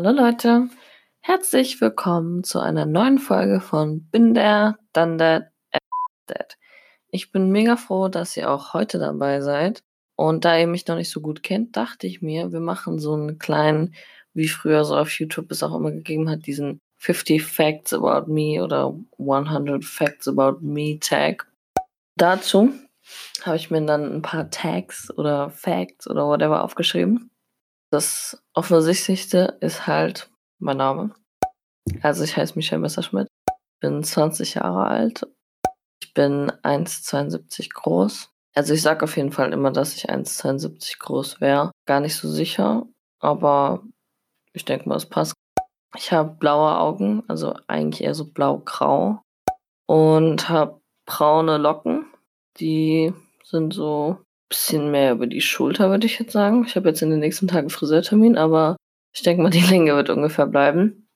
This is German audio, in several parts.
Hallo Leute, herzlich willkommen zu einer neuen Folge von Bin der, dann der, Dead. Ich bin mega froh, dass ihr auch heute dabei seid. Und da ihr mich noch nicht so gut kennt, dachte ich mir, wir machen so einen kleinen, wie früher so auf YouTube es auch immer gegeben hat, diesen 50 Facts about me oder 100 Facts about me Tag. Dazu habe ich mir dann ein paar Tags oder Facts oder whatever aufgeschrieben. Das offensichtlichste ist halt mein Name. Also ich heiße Michelle Messerschmidt, bin 20 Jahre alt, ich bin 1,72 groß. Also ich sage auf jeden Fall immer, dass ich 1,72 groß wäre. Gar nicht so sicher, aber ich denke mal, es passt. Ich habe blaue Augen, also eigentlich eher so blau-grau und habe braune Locken, die sind so bisschen mehr über die Schulter, würde ich jetzt sagen. Ich habe jetzt in den nächsten Tagen Friseurtermin, aber ich denke mal, die Länge wird ungefähr bleiben.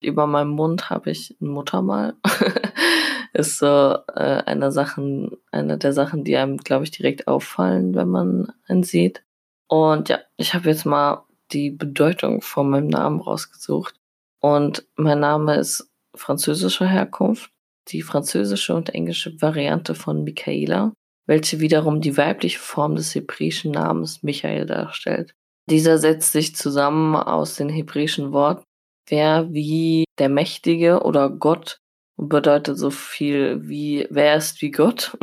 Über meinem Mund habe ich ein Muttermal. ist so äh, eine Sachen, eine der Sachen, die einem, glaube ich, direkt auffallen, wenn man ihn sieht. Und ja, ich habe jetzt mal die Bedeutung von meinem Namen rausgesucht. Und mein Name ist französischer Herkunft. Die französische und englische Variante von Michaela welche wiederum die weibliche Form des hebräischen Namens Michael darstellt. Dieser setzt sich zusammen aus den hebräischen Worten wer wie der Mächtige oder Gott und bedeutet so viel wie wer ist wie Gott.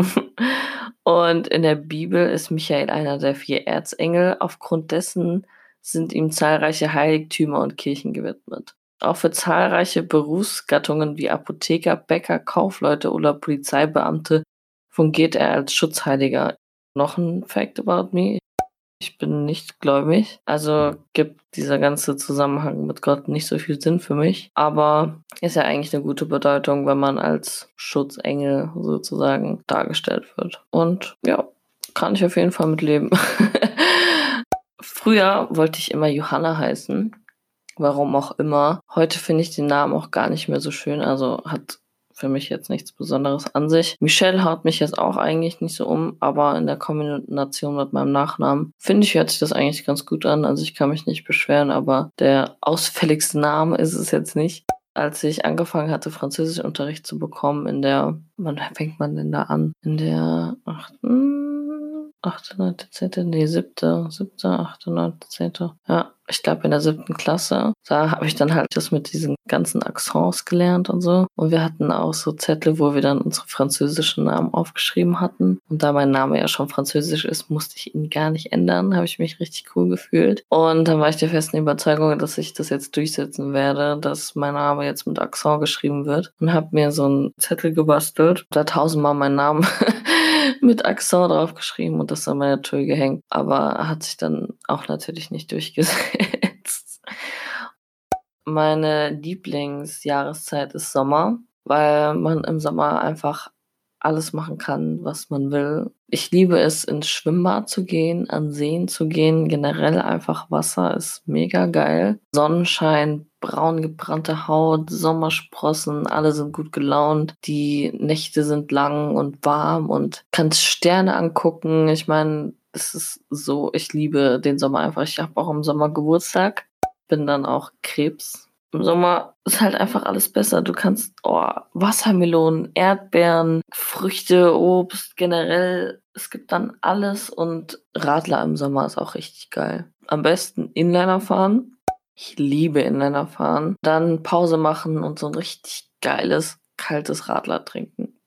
und in der Bibel ist Michael einer der vier Erzengel. Aufgrund dessen sind ihm zahlreiche Heiligtümer und Kirchen gewidmet. Auch für zahlreiche Berufsgattungen wie Apotheker, Bäcker, Kaufleute oder Polizeibeamte fungiert er als Schutzheiliger. Noch ein Fact about me. Ich bin nicht gläubig, also gibt dieser ganze Zusammenhang mit Gott nicht so viel Sinn für mich. Aber ist ja eigentlich eine gute Bedeutung, wenn man als Schutzengel sozusagen dargestellt wird. Und ja, kann ich auf jeden Fall mitleben. Früher wollte ich immer Johanna heißen. Warum auch immer. Heute finde ich den Namen auch gar nicht mehr so schön. Also hat für mich jetzt nichts Besonderes an sich. Michelle haut mich jetzt auch eigentlich nicht so um, aber in der Kombination mit meinem Nachnamen finde ich, hört sich das eigentlich ganz gut an. Also ich kann mich nicht beschweren, aber der ausfälligste Name ist es jetzt nicht. Als ich angefangen hatte, Französischunterricht zu bekommen, in der, wann fängt man denn da an? In der achten, achte, neunte, zehnte, nee, siebte, siebte, achte, neunte, zehnte. Ja, ich glaube in der siebten Klasse. Da habe ich dann halt das mit diesen ganzen Accents gelernt und so. Und wir hatten auch so Zettel, wo wir dann unsere französischen Namen aufgeschrieben hatten. Und da mein Name ja schon französisch ist, musste ich ihn gar nicht ändern. Habe ich mich richtig cool gefühlt. Und dann war ich der festen Überzeugung, dass ich das jetzt durchsetzen werde, dass mein Name jetzt mit Accent geschrieben wird. Und habe mir so einen Zettel gebastelt, da tausendmal meinen Namen mit Accent draufgeschrieben und das an meiner Tür gehängt. Aber hat sich dann auch natürlich nicht durchgesetzt. Meine Lieblingsjahreszeit ist Sommer, weil man im Sommer einfach alles machen kann, was man will. Ich liebe es, ins Schwimmbad zu gehen, an Seen zu gehen. Generell einfach Wasser ist mega geil. Sonnenschein, braun gebrannte Haut, Sommersprossen, alle sind gut gelaunt. Die Nächte sind lang und warm und kannst Sterne angucken. Ich meine, es ist so, ich liebe den Sommer einfach. Ich habe auch im Sommer Geburtstag, bin dann auch Krebs im Sommer ist halt einfach alles besser. Du kannst oh, Wassermelonen, Erdbeeren, Früchte, Obst, generell. Es gibt dann alles und Radler im Sommer ist auch richtig geil. Am besten Inliner fahren. Ich liebe Inliner fahren. Dann Pause machen und so ein richtig geiles, kaltes Radler trinken.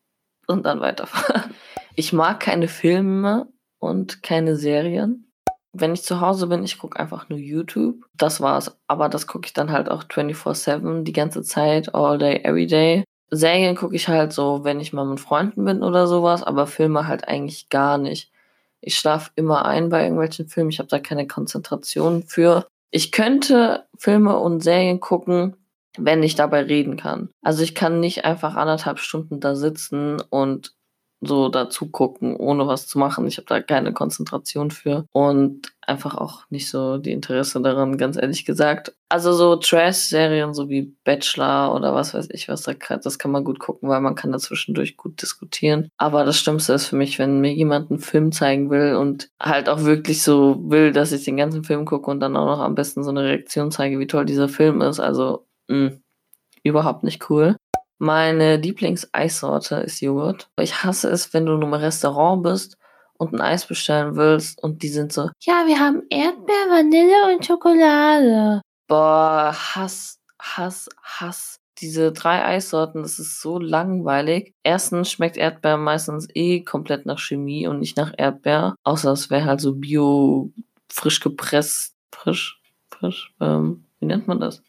Und dann weiterfahren. Ich mag keine Filme und keine Serien wenn ich zu Hause bin, ich gucke einfach nur YouTube. Das war's. Aber das gucke ich dann halt auch 24-7 die ganze Zeit, all day, every day. Serien gucke ich halt so, wenn ich mal mit Freunden bin oder sowas, aber Filme halt eigentlich gar nicht. Ich schlafe immer ein bei irgendwelchen Filmen. Ich habe da keine Konzentration für. Ich könnte Filme und Serien gucken, wenn ich dabei reden kann. Also ich kann nicht einfach anderthalb Stunden da sitzen und so dazu gucken, ohne was zu machen. Ich habe da keine Konzentration für und einfach auch nicht so die Interesse daran, ganz ehrlich gesagt. Also so Trash-Serien, so wie Bachelor oder was weiß ich was, da das kann man gut gucken, weil man kann dazwischendurch gut diskutieren. Aber das Schlimmste ist für mich, wenn mir jemand einen Film zeigen will und halt auch wirklich so will, dass ich den ganzen Film gucke und dann auch noch am besten so eine Reaktion zeige, wie toll dieser Film ist. Also mh, überhaupt nicht cool. Meine Lieblingseissorte ist Joghurt. Ich hasse es, wenn du in einem Restaurant bist und ein Eis bestellen willst und die sind so, ja, wir haben Erdbeer, Vanille und Schokolade. Boah, Hass, Hass, Hass. Diese drei Eissorten, das ist so langweilig. Erstens schmeckt Erdbeer meistens eh komplett nach Chemie und nicht nach Erdbeer. Außer es wäre halt so bio, frisch gepresst, frisch, frisch, ähm, wie nennt man das?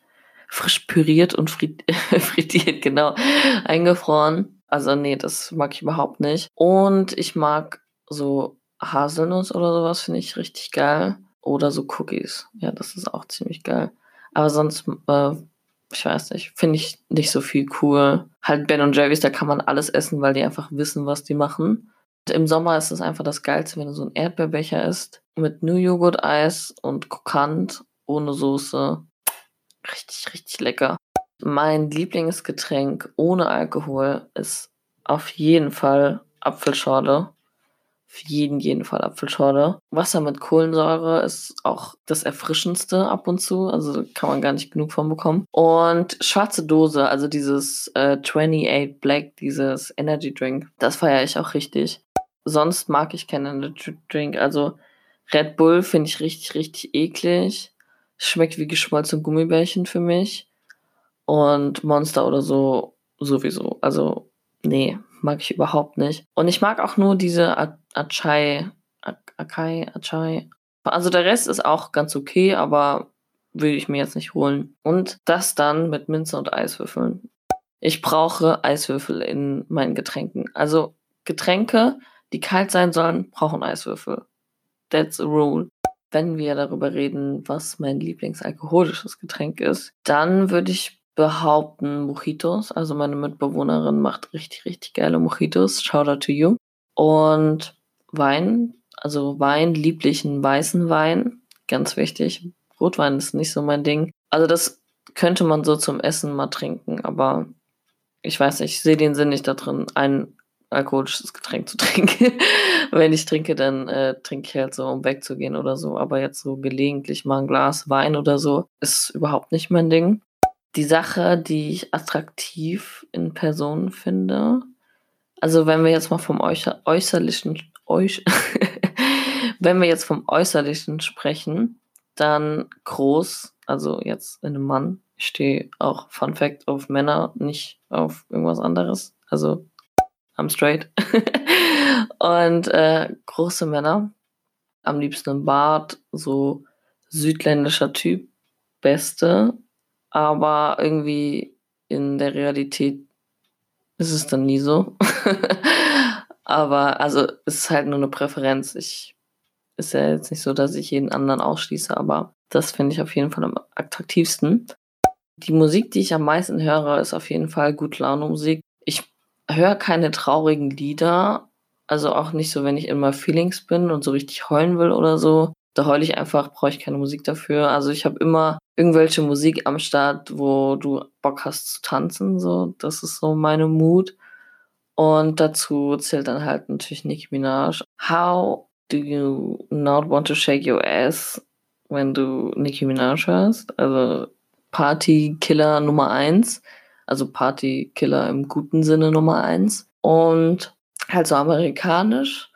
Frisch püriert und frittiert, genau, eingefroren. Also nee, das mag ich überhaupt nicht. Und ich mag so Haselnuss oder sowas, finde ich richtig geil. Oder so Cookies. Ja, das ist auch ziemlich geil. Aber sonst, äh, ich weiß nicht, finde ich nicht so viel cool. Halt Ben und Jerry's, da kann man alles essen, weil die einfach wissen, was die machen. Und Im Sommer ist es einfach das Geilste, wenn du so ein Erdbeerbecher isst mit New Joghurt Eis und Kokant ohne Soße. Richtig, richtig lecker. Mein Lieblingsgetränk ohne Alkohol ist auf jeden Fall Apfelschorle. Für jeden, jeden Fall Apfelschorle. Wasser mit Kohlensäure ist auch das Erfrischendste ab und zu. Also kann man gar nicht genug von bekommen. Und schwarze Dose, also dieses äh, 28 Black, dieses Energy Drink, das feiere ich auch richtig. Sonst mag ich keinen Energy Drink. Also Red Bull finde ich richtig, richtig eklig. Schmeckt wie geschmolzene Gummibärchen für mich. Und Monster oder so sowieso. Also, nee, mag ich überhaupt nicht. Und ich mag auch nur diese Achai, Akai, Achai. Also der Rest ist auch ganz okay, aber will ich mir jetzt nicht holen. Und das dann mit Minze und Eiswürfeln. Ich brauche Eiswürfel in meinen Getränken. Also Getränke, die kalt sein sollen, brauchen Eiswürfel. That's a rule wenn wir darüber reden, was mein Lieblingsalkoholisches Getränk ist, dann würde ich behaupten Mojitos. Also meine Mitbewohnerin macht richtig, richtig geile Mojitos. Shout out to you. Und Wein, also Wein, lieblichen weißen Wein, ganz wichtig. Rotwein ist nicht so mein Ding. Also das könnte man so zum Essen mal trinken, aber ich weiß nicht, ich sehe den Sinn nicht da drin, ein alkoholisches Getränk zu trinken. Wenn ich trinke, dann äh, trinke ich halt so, um wegzugehen oder so. Aber jetzt so gelegentlich mal ein Glas Wein oder so ist überhaupt nicht mein Ding. Die Sache, die ich attraktiv in Personen finde, also wenn wir jetzt mal vom Äußer äußerlichen, äuß wenn wir jetzt vom äußerlichen sprechen, dann groß, also jetzt in einem Mann. Ich stehe auch Fun Fact auf Männer, nicht auf irgendwas anderes. Also I'm straight. und äh, große Männer, am liebsten im Bart, so südländischer Typ, beste, aber irgendwie in der Realität ist es dann nie so. aber also es ist halt nur eine Präferenz. Ich ist ja jetzt nicht so, dass ich jeden anderen ausschließe, aber das finde ich auf jeden Fall am attraktivsten. Die Musik, die ich am meisten höre, ist auf jeden Fall Gut Laune Musik. Ich höre keine traurigen Lieder. Also auch nicht so, wenn ich immer Feelings bin und so richtig heulen will oder so. Da heule ich einfach, brauche ich keine Musik dafür. Also ich habe immer irgendwelche Musik am Start, wo du Bock hast zu tanzen. So, das ist so meine Mut. Und dazu zählt dann halt natürlich Nicki Minaj. How do you not want to shake your ass, wenn du Nicki Minaj hörst? Also Partykiller Nummer eins also Partykiller im guten Sinne Nummer eins. Und halt so amerikanisch.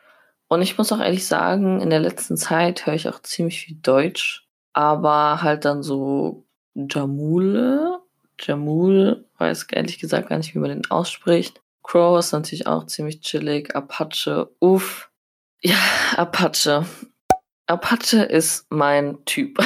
Und ich muss auch ehrlich sagen, in der letzten Zeit höre ich auch ziemlich viel Deutsch, aber halt dann so Jamule. Jamul, weiß ehrlich gesagt gar nicht, wie man den ausspricht. Crow ist natürlich auch ziemlich chillig. Apache, uff. Ja, Apache. Apache ist mein Typ.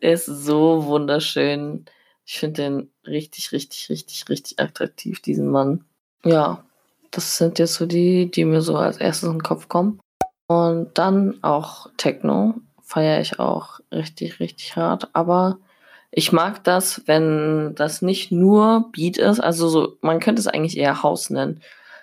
er ist so wunderschön. Ich finde den richtig, richtig, richtig, richtig attraktiv, diesen Mann. Ja, das sind jetzt so die, die mir so als erstes in den Kopf kommen. Und dann auch Techno feiere ich auch richtig, richtig hart. Aber ich mag das, wenn das nicht nur Beat ist, also so, man könnte es eigentlich eher House nennen.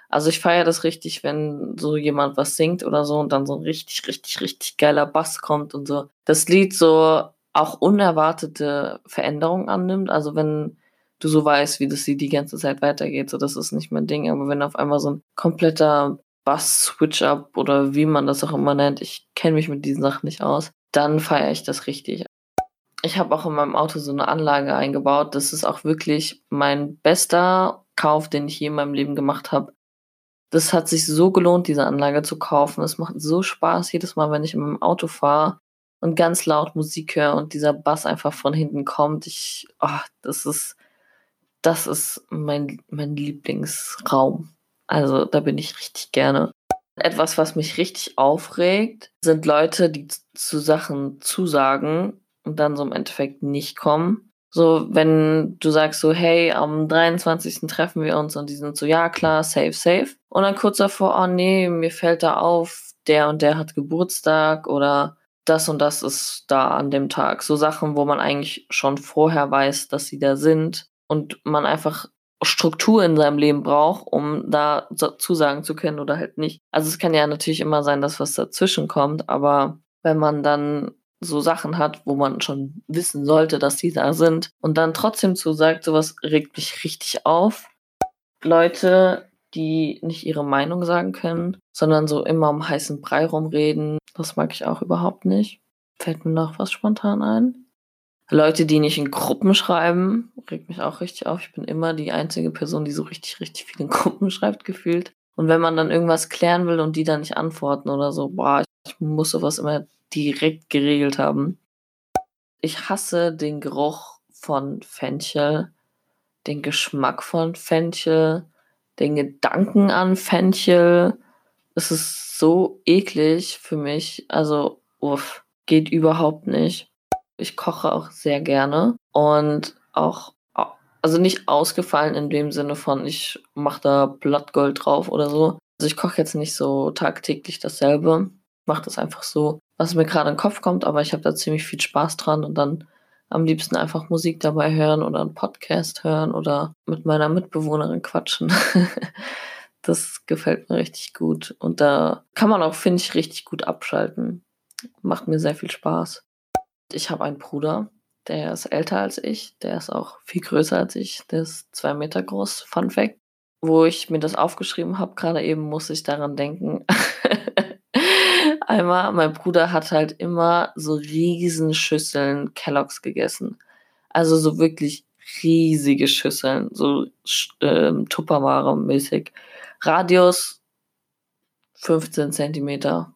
Also ich feiere das richtig, wenn so jemand was singt oder so und dann so ein richtig, richtig, richtig geiler Bass kommt und so. Das Lied so auch unerwartete Veränderungen annimmt. Also wenn du so weißt, wie das Lied die ganze Zeit weitergeht, so das ist nicht mein Ding. Aber wenn auf einmal so ein kompletter Bass-Switch-Up oder wie man das auch immer nennt, ich kenne mich mit diesen Sachen nicht aus, dann feiere ich das richtig. Ich habe auch in meinem Auto so eine Anlage eingebaut. Das ist auch wirklich mein bester Kauf, den ich je in meinem Leben gemacht habe. Das hat sich so gelohnt, diese Anlage zu kaufen. Es macht so Spaß jedes Mal, wenn ich in meinem Auto fahre und ganz laut Musik höre und dieser Bass einfach von hinten kommt. Ich, oh, das ist, das ist mein, mein Lieblingsraum. Also da bin ich richtig gerne. Etwas, was mich richtig aufregt, sind Leute, die zu Sachen zusagen und dann so im Endeffekt nicht kommen. So, wenn du sagst so, hey, am 23. treffen wir uns und die sind so, ja klar, safe, safe. Und dann kurz davor, oh nee, mir fällt da auf, der und der hat Geburtstag oder das und das ist da an dem Tag. So Sachen, wo man eigentlich schon vorher weiß, dass sie da sind und man einfach Struktur in seinem Leben braucht, um da zusagen zu können oder halt nicht. Also es kann ja natürlich immer sein, dass was dazwischen kommt, aber wenn man dann so Sachen hat, wo man schon wissen sollte, dass die da sind und dann trotzdem zusagt, sowas regt mich richtig auf. Leute, die nicht ihre Meinung sagen können, sondern so immer um heißen Brei rumreden, das mag ich auch überhaupt nicht. Fällt mir noch was spontan ein? Leute, die nicht in Gruppen schreiben, regt mich auch richtig auf. Ich bin immer die einzige Person, die so richtig, richtig viel in Gruppen schreibt, gefühlt. Und wenn man dann irgendwas klären will und die dann nicht antworten oder so, boah, ich muss sowas immer direkt geregelt haben. Ich hasse den Geruch von Fenchel, den Geschmack von Fenchel, den Gedanken an Fenchel. Es ist so eklig für mich. Also, uff, geht überhaupt nicht. Ich koche auch sehr gerne und auch, also nicht ausgefallen in dem Sinne von, ich mache da Blattgold drauf oder so. Also ich koche jetzt nicht so tagtäglich dasselbe. Mache das einfach so, was mir gerade in den Kopf kommt, aber ich habe da ziemlich viel Spaß dran und dann am liebsten einfach Musik dabei hören oder einen Podcast hören oder mit meiner Mitbewohnerin quatschen. das gefällt mir richtig gut. Und da kann man auch, finde ich, richtig gut abschalten. Macht mir sehr viel Spaß. Ich habe einen Bruder, der ist älter als ich, der ist auch viel größer als ich, der ist zwei Meter groß, Fun Fact. Wo ich mir das aufgeschrieben habe, gerade eben muss ich daran denken. Einmal, mein Bruder hat halt immer so riesen Schüsseln Kelloggs gegessen. Also so wirklich riesige Schüsseln, so ähm, Tupperware-mäßig. Radius 15 Zentimeter,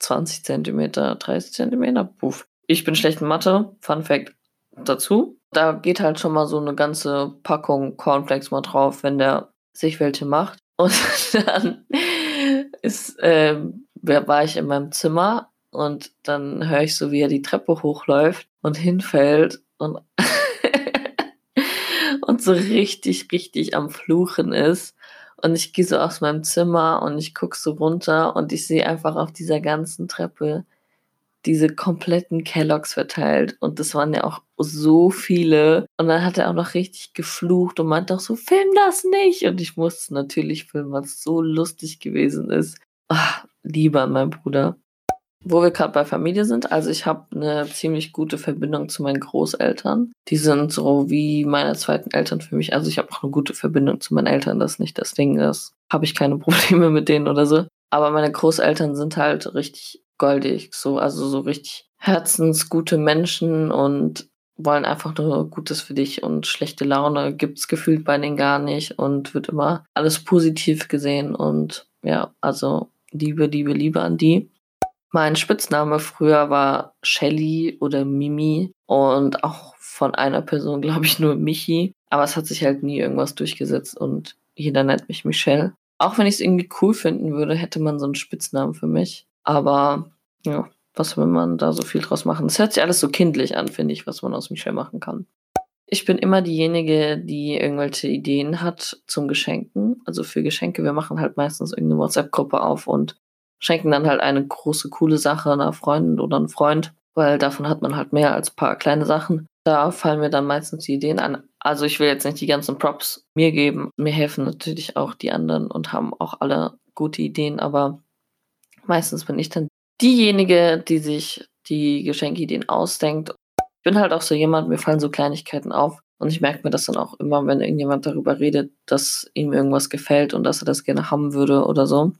20 Zentimeter, 30 Zentimeter, puff. Ich bin schlecht in Mathe, Fun Fact dazu. Da geht halt schon mal so eine ganze Packung Cornflakes mal drauf, wenn der sich welche macht. Und dann ist, ähm, war ich in meinem Zimmer und dann höre ich so, wie er die Treppe hochläuft und hinfällt und, und so richtig, richtig am Fluchen ist. Und ich gehe so aus meinem Zimmer und ich gucke so runter und ich sehe einfach auf dieser ganzen Treppe diese kompletten Kelloggs verteilt. Und das waren ja auch so viele. Und dann hat er auch noch richtig geflucht und meinte auch so, film das nicht. Und ich musste natürlich filmen, es so lustig gewesen ist. Ach, Liebe an meinen Bruder. Wo wir gerade bei Familie sind, also ich habe eine ziemlich gute Verbindung zu meinen Großeltern. Die sind so wie meine zweiten Eltern für mich. Also ich habe auch eine gute Verbindung zu meinen Eltern, das ist nicht das Ding, das habe ich keine Probleme mit denen oder so. Aber meine Großeltern sind halt richtig goldig, so, also so richtig herzensgute Menschen und wollen einfach nur Gutes für dich und schlechte Laune gibt's gefühlt bei denen gar nicht und wird immer alles positiv gesehen und ja, also Liebe, Liebe, Liebe an die. Mein Spitzname früher war Shelly oder Mimi und auch von einer Person, glaube ich, nur Michi. Aber es hat sich halt nie irgendwas durchgesetzt und jeder nennt mich Michelle. Auch wenn ich es irgendwie cool finden würde, hätte man so einen Spitznamen für mich. Aber ja, was will man da so viel draus machen? Es hört sich alles so kindlich an, finde ich, was man aus Michelle machen kann. Ich bin immer diejenige, die irgendwelche Ideen hat zum Geschenken. Also für Geschenke, wir machen halt meistens irgendeine WhatsApp-Gruppe auf und schenken dann halt eine große, coole Sache einer Freundin oder einem Freund, weil davon hat man halt mehr als paar kleine Sachen. Da fallen mir dann meistens die Ideen an. Also ich will jetzt nicht die ganzen Props mir geben. Mir helfen natürlich auch die anderen und haben auch alle gute Ideen, aber meistens bin ich dann diejenige, die sich die Geschenkideen ausdenkt. Ich bin halt auch so jemand, mir fallen so Kleinigkeiten auf und ich merke mir das dann auch immer, wenn irgendjemand darüber redet, dass ihm irgendwas gefällt und dass er das gerne haben würde oder so.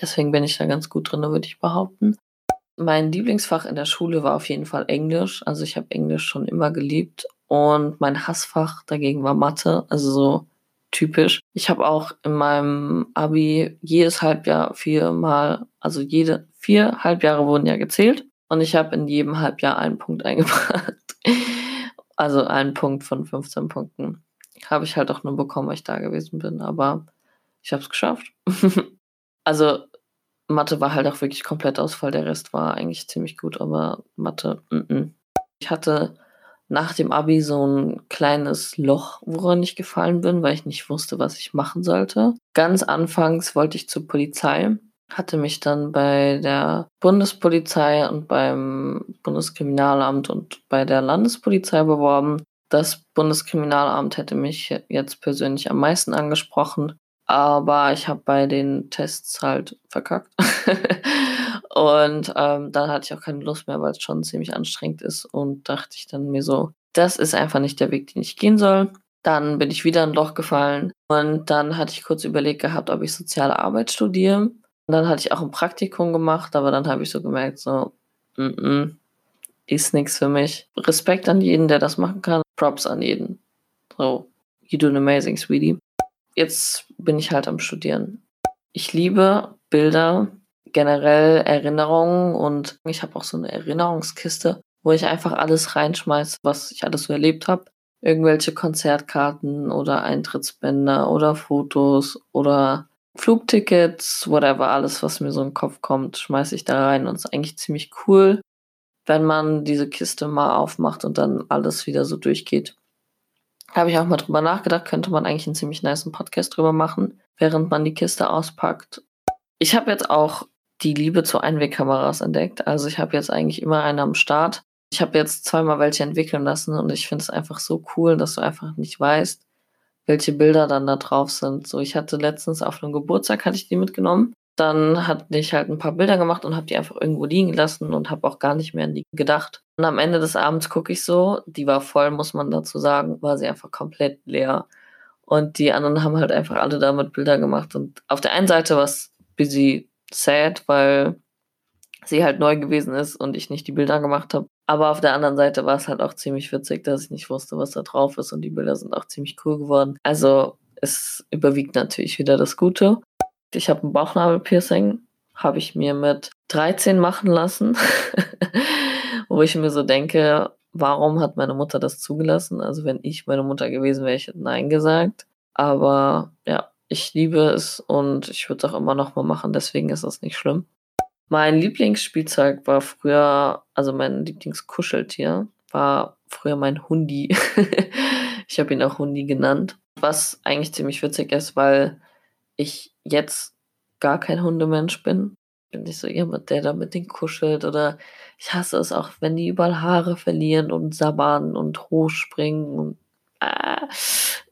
Deswegen bin ich da ganz gut drin, würde ich behaupten. Mein Lieblingsfach in der Schule war auf jeden Fall Englisch. Also ich habe Englisch schon immer geliebt. Und mein Hassfach dagegen war Mathe. Also so typisch. Ich habe auch in meinem Abi jedes Halbjahr viermal, also jede vier Halbjahre wurden ja gezählt. Und ich habe in jedem Halbjahr einen Punkt eingebracht. Also einen Punkt von 15 Punkten. Habe ich halt auch nur bekommen, weil ich da gewesen bin. Aber ich habe es geschafft. also Mathe war halt auch wirklich komplett Ausfall. Der Rest war eigentlich ziemlich gut, aber Mathe, mm -mm. ich hatte nach dem Abi so ein kleines Loch, woran ich gefallen bin, weil ich nicht wusste, was ich machen sollte. Ganz anfangs wollte ich zur Polizei, hatte mich dann bei der Bundespolizei und beim Bundeskriminalamt und bei der Landespolizei beworben. Das Bundeskriminalamt hätte mich jetzt persönlich am meisten angesprochen, aber ich habe bei den Tests halt verkackt. und ähm, dann hatte ich auch keine Lust mehr, weil es schon ziemlich anstrengend ist. Und dachte ich dann mir so, das ist einfach nicht der Weg, den ich gehen soll. Dann bin ich wieder in ein Loch gefallen. Und dann hatte ich kurz überlegt gehabt, ob ich soziale Arbeit studiere. Und dann hatte ich auch ein Praktikum gemacht, aber dann habe ich so gemerkt, so, mm -mm, ist nichts für mich. Respekt an jeden, der das machen kann. Props an jeden. So, you do an amazing, sweetie jetzt bin ich halt am Studieren. Ich liebe Bilder, generell Erinnerungen und ich habe auch so eine Erinnerungskiste, wo ich einfach alles reinschmeiße, was ich alles so erlebt habe. Irgendwelche Konzertkarten oder Eintrittsbänder oder Fotos oder Flugtickets, whatever, alles, was mir so in den Kopf kommt, schmeiße ich da rein und es ist eigentlich ziemlich cool, wenn man diese Kiste mal aufmacht und dann alles wieder so durchgeht. Habe ich auch mal drüber nachgedacht, könnte man eigentlich einen ziemlich nice Podcast drüber machen, während man die Kiste auspackt. Ich habe jetzt auch die Liebe zu Einwegkameras entdeckt. Also ich habe jetzt eigentlich immer eine am Start. Ich habe jetzt zweimal welche entwickeln lassen und ich finde es einfach so cool, dass du einfach nicht weißt, welche Bilder dann da drauf sind. So, ich hatte letztens auf einem Geburtstag hatte ich die mitgenommen dann hatte ich halt ein paar Bilder gemacht und habe die einfach irgendwo liegen gelassen und habe auch gar nicht mehr an die gedacht. Und am Ende des Abends gucke ich so, die war voll, muss man dazu sagen, war sie einfach komplett leer. Und die anderen haben halt einfach alle damit Bilder gemacht. Und auf der einen Seite war es busy sad, weil sie halt neu gewesen ist und ich nicht die Bilder gemacht habe. Aber auf der anderen Seite war es halt auch ziemlich witzig, dass ich nicht wusste, was da drauf ist und die Bilder sind auch ziemlich cool geworden. Also es überwiegt natürlich wieder das Gute. Ich habe ein Bauchnabelpiercing, habe ich mir mit 13 machen lassen, wo ich mir so denke, warum hat meine Mutter das zugelassen? Also wenn ich meine Mutter gewesen wäre, ich hätte Nein gesagt. Aber ja, ich liebe es und ich würde es auch immer noch mal machen, deswegen ist das nicht schlimm. Mein Lieblingsspielzeug war früher, also mein Lieblingskuscheltier war früher mein Hundi. ich habe ihn auch Hundi genannt. Was eigentlich ziemlich witzig ist, weil ich jetzt gar kein Hundemensch bin. Bin nicht so jemand, der da mit denen kuschelt oder ich hasse es auch, wenn die überall Haare verlieren und sabbern und hochspringen und äh,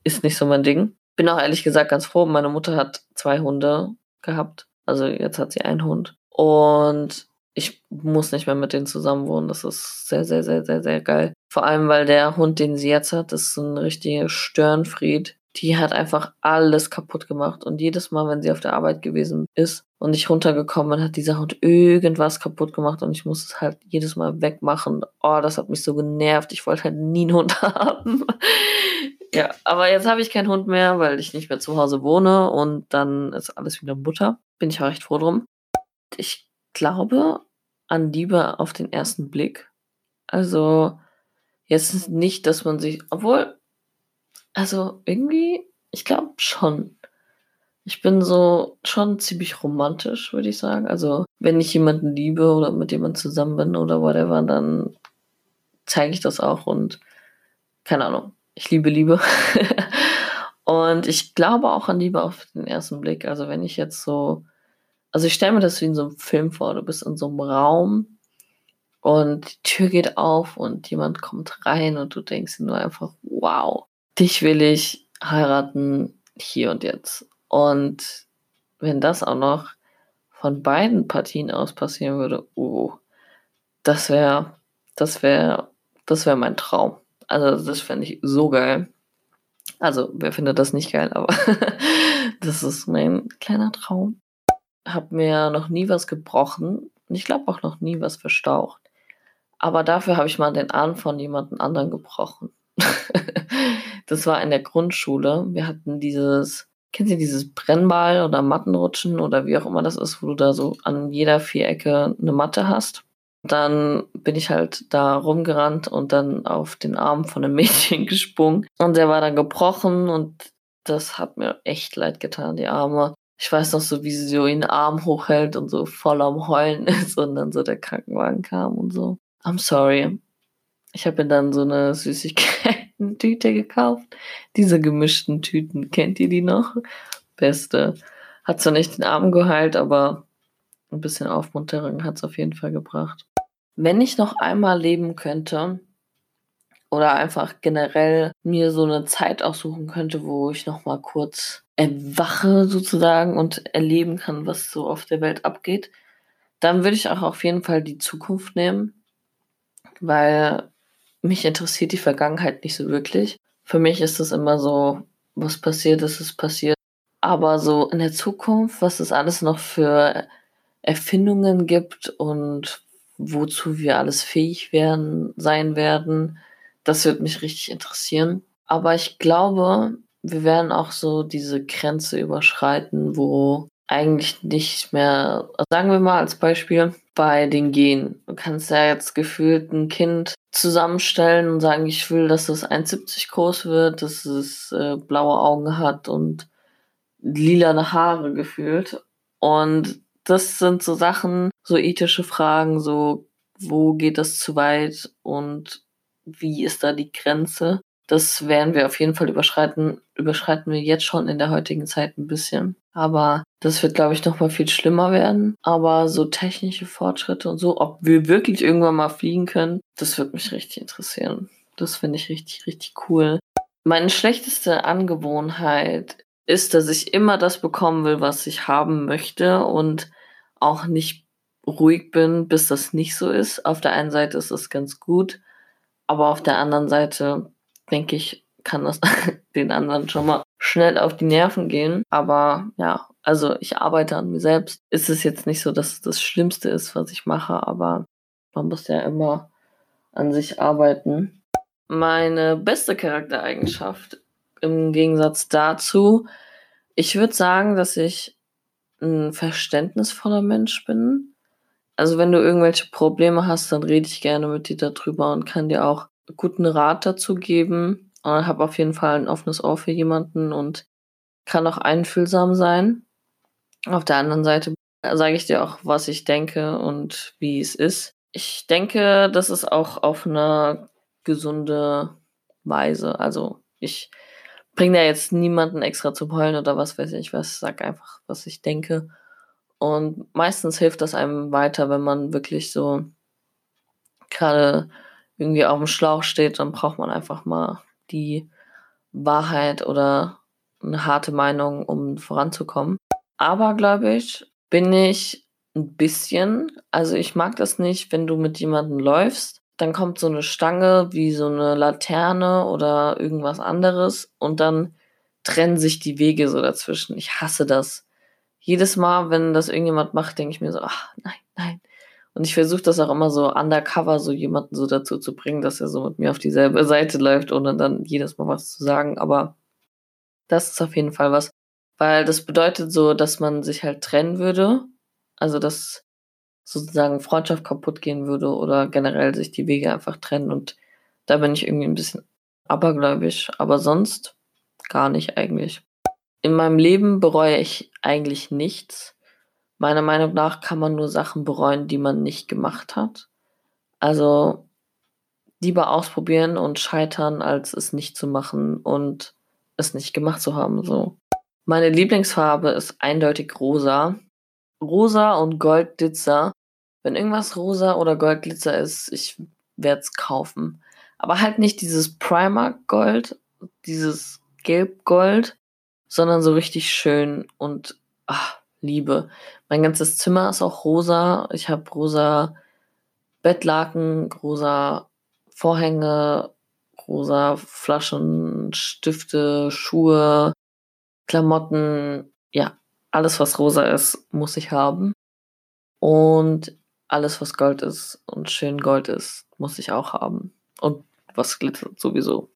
ist nicht so mein Ding. Bin auch ehrlich gesagt ganz froh. Meine Mutter hat zwei Hunde gehabt. Also jetzt hat sie einen Hund. Und ich muss nicht mehr mit denen zusammen wohnen. Das ist sehr, sehr, sehr, sehr, sehr geil. Vor allem, weil der Hund, den sie jetzt hat, ist ein richtiger Störenfried die hat einfach alles kaputt gemacht. Und jedes Mal, wenn sie auf der Arbeit gewesen ist und nicht runtergekommen, hat dieser Hund irgendwas kaputt gemacht und ich muss es halt jedes Mal wegmachen. Oh, das hat mich so genervt. Ich wollte halt nie einen Hund haben. ja, aber jetzt habe ich keinen Hund mehr, weil ich nicht mehr zu Hause wohne und dann ist alles wieder Butter. Bin ich auch recht froh drum. Ich glaube an Liebe auf den ersten Blick. Also, jetzt nicht, dass man sich, obwohl, also irgendwie, ich glaube schon. Ich bin so schon ziemlich romantisch, würde ich sagen. Also, wenn ich jemanden liebe oder mit jemandem zusammen bin oder whatever, dann zeige ich das auch und keine Ahnung. Ich liebe Liebe. und ich glaube auch an Liebe auf den ersten Blick. Also, wenn ich jetzt so, also ich stelle mir das wie in so einem Film vor. Du bist in so einem Raum und die Tür geht auf und jemand kommt rein und du denkst nur einfach, wow, dich will ich heiraten hier und jetzt. Und wenn das auch noch von beiden Partien aus passieren würde, oh, das wäre, das wäre, das wäre mein Traum. Also das fände ich so geil. Also, wer findet das nicht geil, aber das ist mein kleiner Traum. Hab mir noch nie was gebrochen und ich glaube auch noch nie was verstaucht. Aber dafür habe ich mal den Arm von jemandem anderen gebrochen. das war in der Grundschule. Wir hatten dieses, kennt ihr dieses Brennball oder Mattenrutschen oder wie auch immer das ist, wo du da so an jeder Vierecke eine Matte hast. Dann bin ich halt da rumgerannt und dann auf den Arm von einem Mädchen gesprungen. Und der war dann gebrochen und das hat mir echt leid getan, die Arme. Ich weiß noch so, wie sie so den Arm hochhält und so voll am Heulen ist und dann so der Krankenwagen kam und so. I'm sorry. Ich habe mir dann so eine Süßigkeiten-Tüte gekauft. Diese gemischten Tüten, kennt ihr die noch? Beste. Hat zwar nicht den Arm geheilt, aber ein bisschen Aufmunterung hat es auf jeden Fall gebracht. Wenn ich noch einmal leben könnte oder einfach generell mir so eine Zeit aussuchen könnte, wo ich noch mal kurz erwache sozusagen und erleben kann, was so auf der Welt abgeht, dann würde ich auch auf jeden Fall die Zukunft nehmen weil mich interessiert die Vergangenheit nicht so wirklich. Für mich ist es immer so, was passiert ist, ist passiert. Aber so in der Zukunft, was es alles noch für Erfindungen gibt und wozu wir alles fähig werden, sein werden, das wird mich richtig interessieren. Aber ich glaube, wir werden auch so diese Grenze überschreiten, wo eigentlich nicht mehr, sagen wir mal als Beispiel, bei den Genen. Du kannst ja jetzt gefühlt ein Kind zusammenstellen und sagen, ich will, dass es 1,70 groß wird, dass es äh, blaue Augen hat und lilane Haare gefühlt. Und das sind so Sachen, so ethische Fragen, so wo geht das zu weit und wie ist da die Grenze? Das werden wir auf jeden Fall überschreiten, überschreiten wir jetzt schon in der heutigen Zeit ein bisschen. Aber das wird, glaube ich, noch mal viel schlimmer werden. Aber so technische Fortschritte und so, ob wir wirklich irgendwann mal fliegen können, das wird mich richtig interessieren. Das finde ich richtig, richtig cool. Meine schlechteste Angewohnheit ist, dass ich immer das bekommen will, was ich haben möchte und auch nicht ruhig bin, bis das nicht so ist. Auf der einen Seite ist das ganz gut, aber auf der anderen Seite denke ich, kann das den anderen schon mal schnell auf die Nerven gehen. Aber ja, also ich arbeite an mir selbst. Ist es jetzt nicht so, dass es das Schlimmste ist, was ich mache, aber man muss ja immer an sich arbeiten. Meine beste Charaktereigenschaft im Gegensatz dazu, ich würde sagen, dass ich ein verständnisvoller Mensch bin. Also wenn du irgendwelche Probleme hast, dann rede ich gerne mit dir darüber und kann dir auch guten Rat dazu geben. Und habe auf jeden Fall ein offenes Ohr für jemanden und kann auch einfühlsam sein. Auf der anderen Seite sage ich dir auch, was ich denke und wie es ist. Ich denke, das ist auch auf eine gesunde Weise. Also ich bringe da jetzt niemanden extra zum Heulen oder was weiß ich was, sag einfach, was ich denke. Und meistens hilft das einem weiter, wenn man wirklich so gerade irgendwie auf dem Schlauch steht, dann braucht man einfach mal die Wahrheit oder eine harte Meinung, um voranzukommen. Aber glaube ich, bin ich ein bisschen, also ich mag das nicht, wenn du mit jemandem läufst, dann kommt so eine Stange wie so eine Laterne oder irgendwas anderes und dann trennen sich die Wege so dazwischen. Ich hasse das. Jedes Mal, wenn das irgendjemand macht, denke ich mir so, ach nein, nein, und ich versuche das auch immer so undercover, so jemanden so dazu zu bringen, dass er so mit mir auf dieselbe Seite läuft, ohne dann jedes Mal was zu sagen. Aber das ist auf jeden Fall was, weil das bedeutet so, dass man sich halt trennen würde. Also, dass sozusagen Freundschaft kaputt gehen würde oder generell sich die Wege einfach trennen. Und da bin ich irgendwie ein bisschen abergläubisch, aber sonst gar nicht eigentlich. In meinem Leben bereue ich eigentlich nichts. Meiner Meinung nach kann man nur Sachen bereuen, die man nicht gemacht hat. Also lieber ausprobieren und scheitern, als es nicht zu machen und es nicht gemacht zu haben. So. Meine Lieblingsfarbe ist eindeutig rosa. Rosa und Goldditzer Wenn irgendwas rosa oder Goldglitzer ist, ich werde es kaufen. Aber halt nicht dieses Primark-Gold, dieses Gelb-Gold, sondern so richtig schön und ach, Liebe. Mein ganzes Zimmer ist auch rosa. Ich habe rosa Bettlaken, rosa Vorhänge, rosa Flaschen, Stifte, Schuhe, Klamotten. Ja, alles, was rosa ist, muss ich haben. Und alles, was Gold ist und schön Gold ist, muss ich auch haben. Und was glitzert sowieso.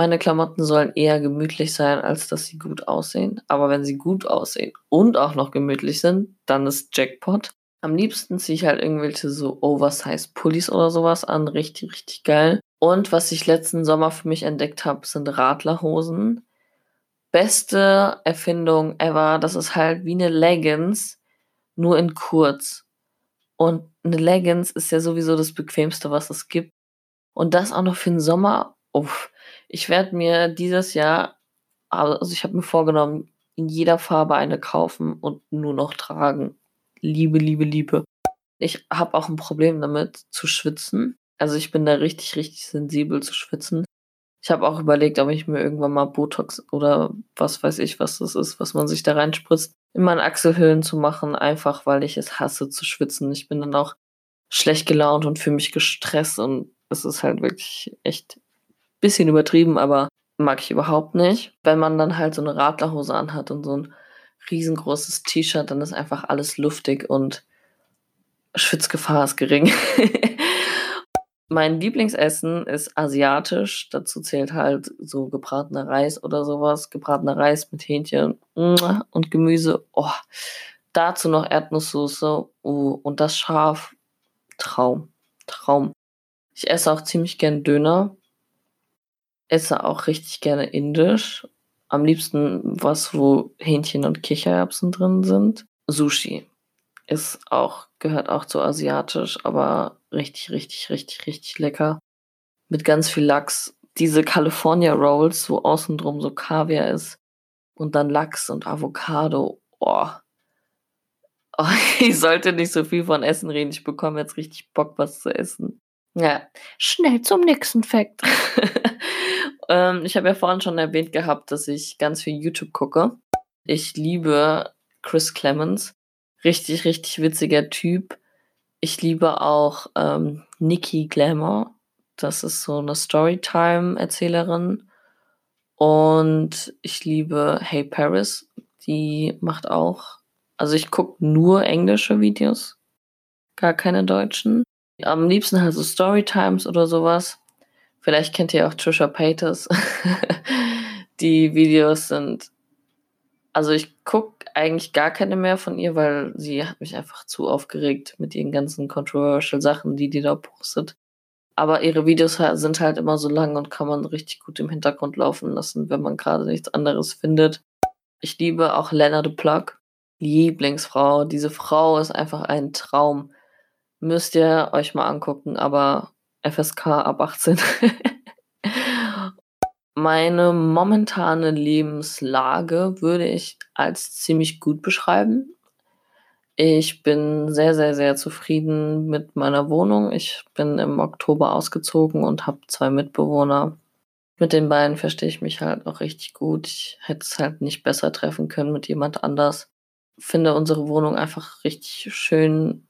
Meine Klamotten sollen eher gemütlich sein, als dass sie gut aussehen. Aber wenn sie gut aussehen und auch noch gemütlich sind, dann ist Jackpot. Am liebsten ziehe ich halt irgendwelche so Oversize Pullis oder sowas an. Richtig, richtig geil. Und was ich letzten Sommer für mich entdeckt habe, sind Radlerhosen. Beste Erfindung ever. Das ist halt wie eine Leggings, nur in kurz. Und eine Leggings ist ja sowieso das bequemste, was es gibt. Und das auch noch für den Sommer. Uff. Ich werde mir dieses Jahr, also ich habe mir vorgenommen, in jeder Farbe eine kaufen und nur noch tragen. Liebe, Liebe, Liebe. Ich habe auch ein Problem damit zu schwitzen. Also ich bin da richtig, richtig sensibel zu schwitzen. Ich habe auch überlegt, ob ich mir irgendwann mal Botox oder was weiß ich, was das ist, was man sich da reinspritzt, in meine Achselhöhlen zu machen, einfach weil ich es hasse zu schwitzen. Ich bin dann auch schlecht gelaunt und fühle mich gestresst und es ist halt wirklich echt bisschen übertrieben, aber mag ich überhaupt nicht. Wenn man dann halt so eine Radlerhose anhat und so ein riesengroßes T-Shirt, dann ist einfach alles luftig und Schwitzgefahr ist gering. mein Lieblingsessen ist asiatisch. Dazu zählt halt so gebratener Reis oder sowas. Gebratener Reis mit Hähnchen und Gemüse. Oh. Dazu noch Erdnusssoße. Oh. Und das scharf. Traum. Traum. Ich esse auch ziemlich gern Döner esse auch richtig gerne indisch. Am liebsten was, wo Hähnchen und Kichererbsen drin sind. Sushi ist auch, gehört auch zu asiatisch, aber richtig, richtig, richtig, richtig lecker. Mit ganz viel Lachs. Diese California Rolls, wo außen drum so Kaviar ist. Und dann Lachs und Avocado. Oh. oh. Ich sollte nicht so viel von Essen reden. Ich bekomme jetzt richtig Bock, was zu essen. Ja, schnell zum nächsten Fact. ähm, ich habe ja vorhin schon erwähnt gehabt, dass ich ganz viel YouTube gucke. Ich liebe Chris Clemens. Richtig, richtig witziger Typ. Ich liebe auch ähm, Nikki Glamour. Das ist so eine Storytime-Erzählerin. Und ich liebe Hey Paris. Die macht auch. Also ich gucke nur englische Videos. Gar keine deutschen. Am liebsten halt so Storytimes oder sowas. Vielleicht kennt ihr auch Trisha Paytas. die Videos sind. Also ich gucke eigentlich gar keine mehr von ihr, weil sie hat mich einfach zu aufgeregt mit ihren ganzen controversial Sachen, die die da postet. Aber ihre Videos sind halt immer so lang und kann man richtig gut im Hintergrund laufen lassen, wenn man gerade nichts anderes findet. Ich liebe auch Lena de Plug. Lieblingsfrau. Diese Frau ist einfach ein Traum. Müsst ihr euch mal angucken, aber FSK ab 18. Meine momentane Lebenslage würde ich als ziemlich gut beschreiben. Ich bin sehr, sehr, sehr zufrieden mit meiner Wohnung. Ich bin im Oktober ausgezogen und habe zwei Mitbewohner. Mit den beiden verstehe ich mich halt auch richtig gut. Ich hätte es halt nicht besser treffen können mit jemand anders. Finde unsere Wohnung einfach richtig schön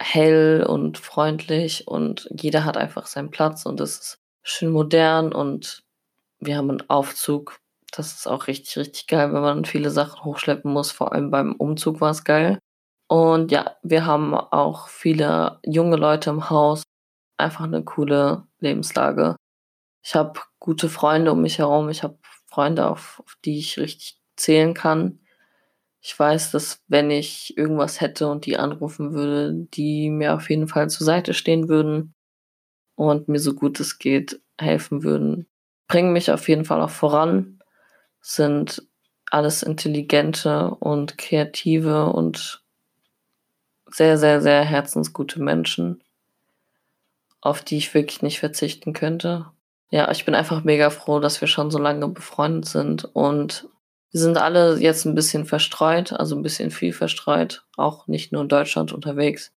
hell und freundlich und jeder hat einfach seinen Platz und es ist schön modern und wir haben einen Aufzug. Das ist auch richtig, richtig geil, wenn man viele Sachen hochschleppen muss. Vor allem beim Umzug war es geil. Und ja, wir haben auch viele junge Leute im Haus. Einfach eine coole Lebenslage. Ich habe gute Freunde um mich herum. Ich habe Freunde, auf, auf die ich richtig zählen kann. Ich weiß, dass wenn ich irgendwas hätte und die anrufen würde, die mir auf jeden Fall zur Seite stehen würden und mir so gut es geht helfen würden. Bringen mich auf jeden Fall auch voran, sind alles intelligente und kreative und sehr, sehr, sehr herzensgute Menschen, auf die ich wirklich nicht verzichten könnte. Ja, ich bin einfach mega froh, dass wir schon so lange befreundet sind und wir sind alle jetzt ein bisschen verstreut, also ein bisschen viel verstreut, auch nicht nur in Deutschland unterwegs.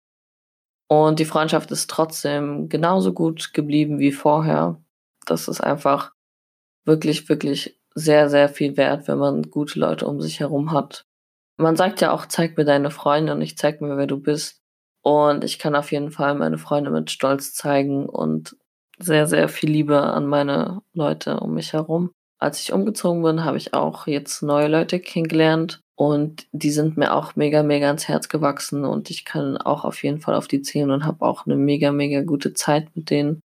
Und die Freundschaft ist trotzdem genauso gut geblieben wie vorher. Das ist einfach wirklich, wirklich sehr, sehr viel wert, wenn man gute Leute um sich herum hat. Man sagt ja auch, zeig mir deine Freunde und ich zeig mir, wer du bist. Und ich kann auf jeden Fall meine Freunde mit Stolz zeigen und sehr, sehr viel Liebe an meine Leute um mich herum. Als ich umgezogen bin, habe ich auch jetzt neue Leute kennengelernt und die sind mir auch mega, mega ans Herz gewachsen und ich kann auch auf jeden Fall auf die zählen und habe auch eine mega, mega gute Zeit mit denen.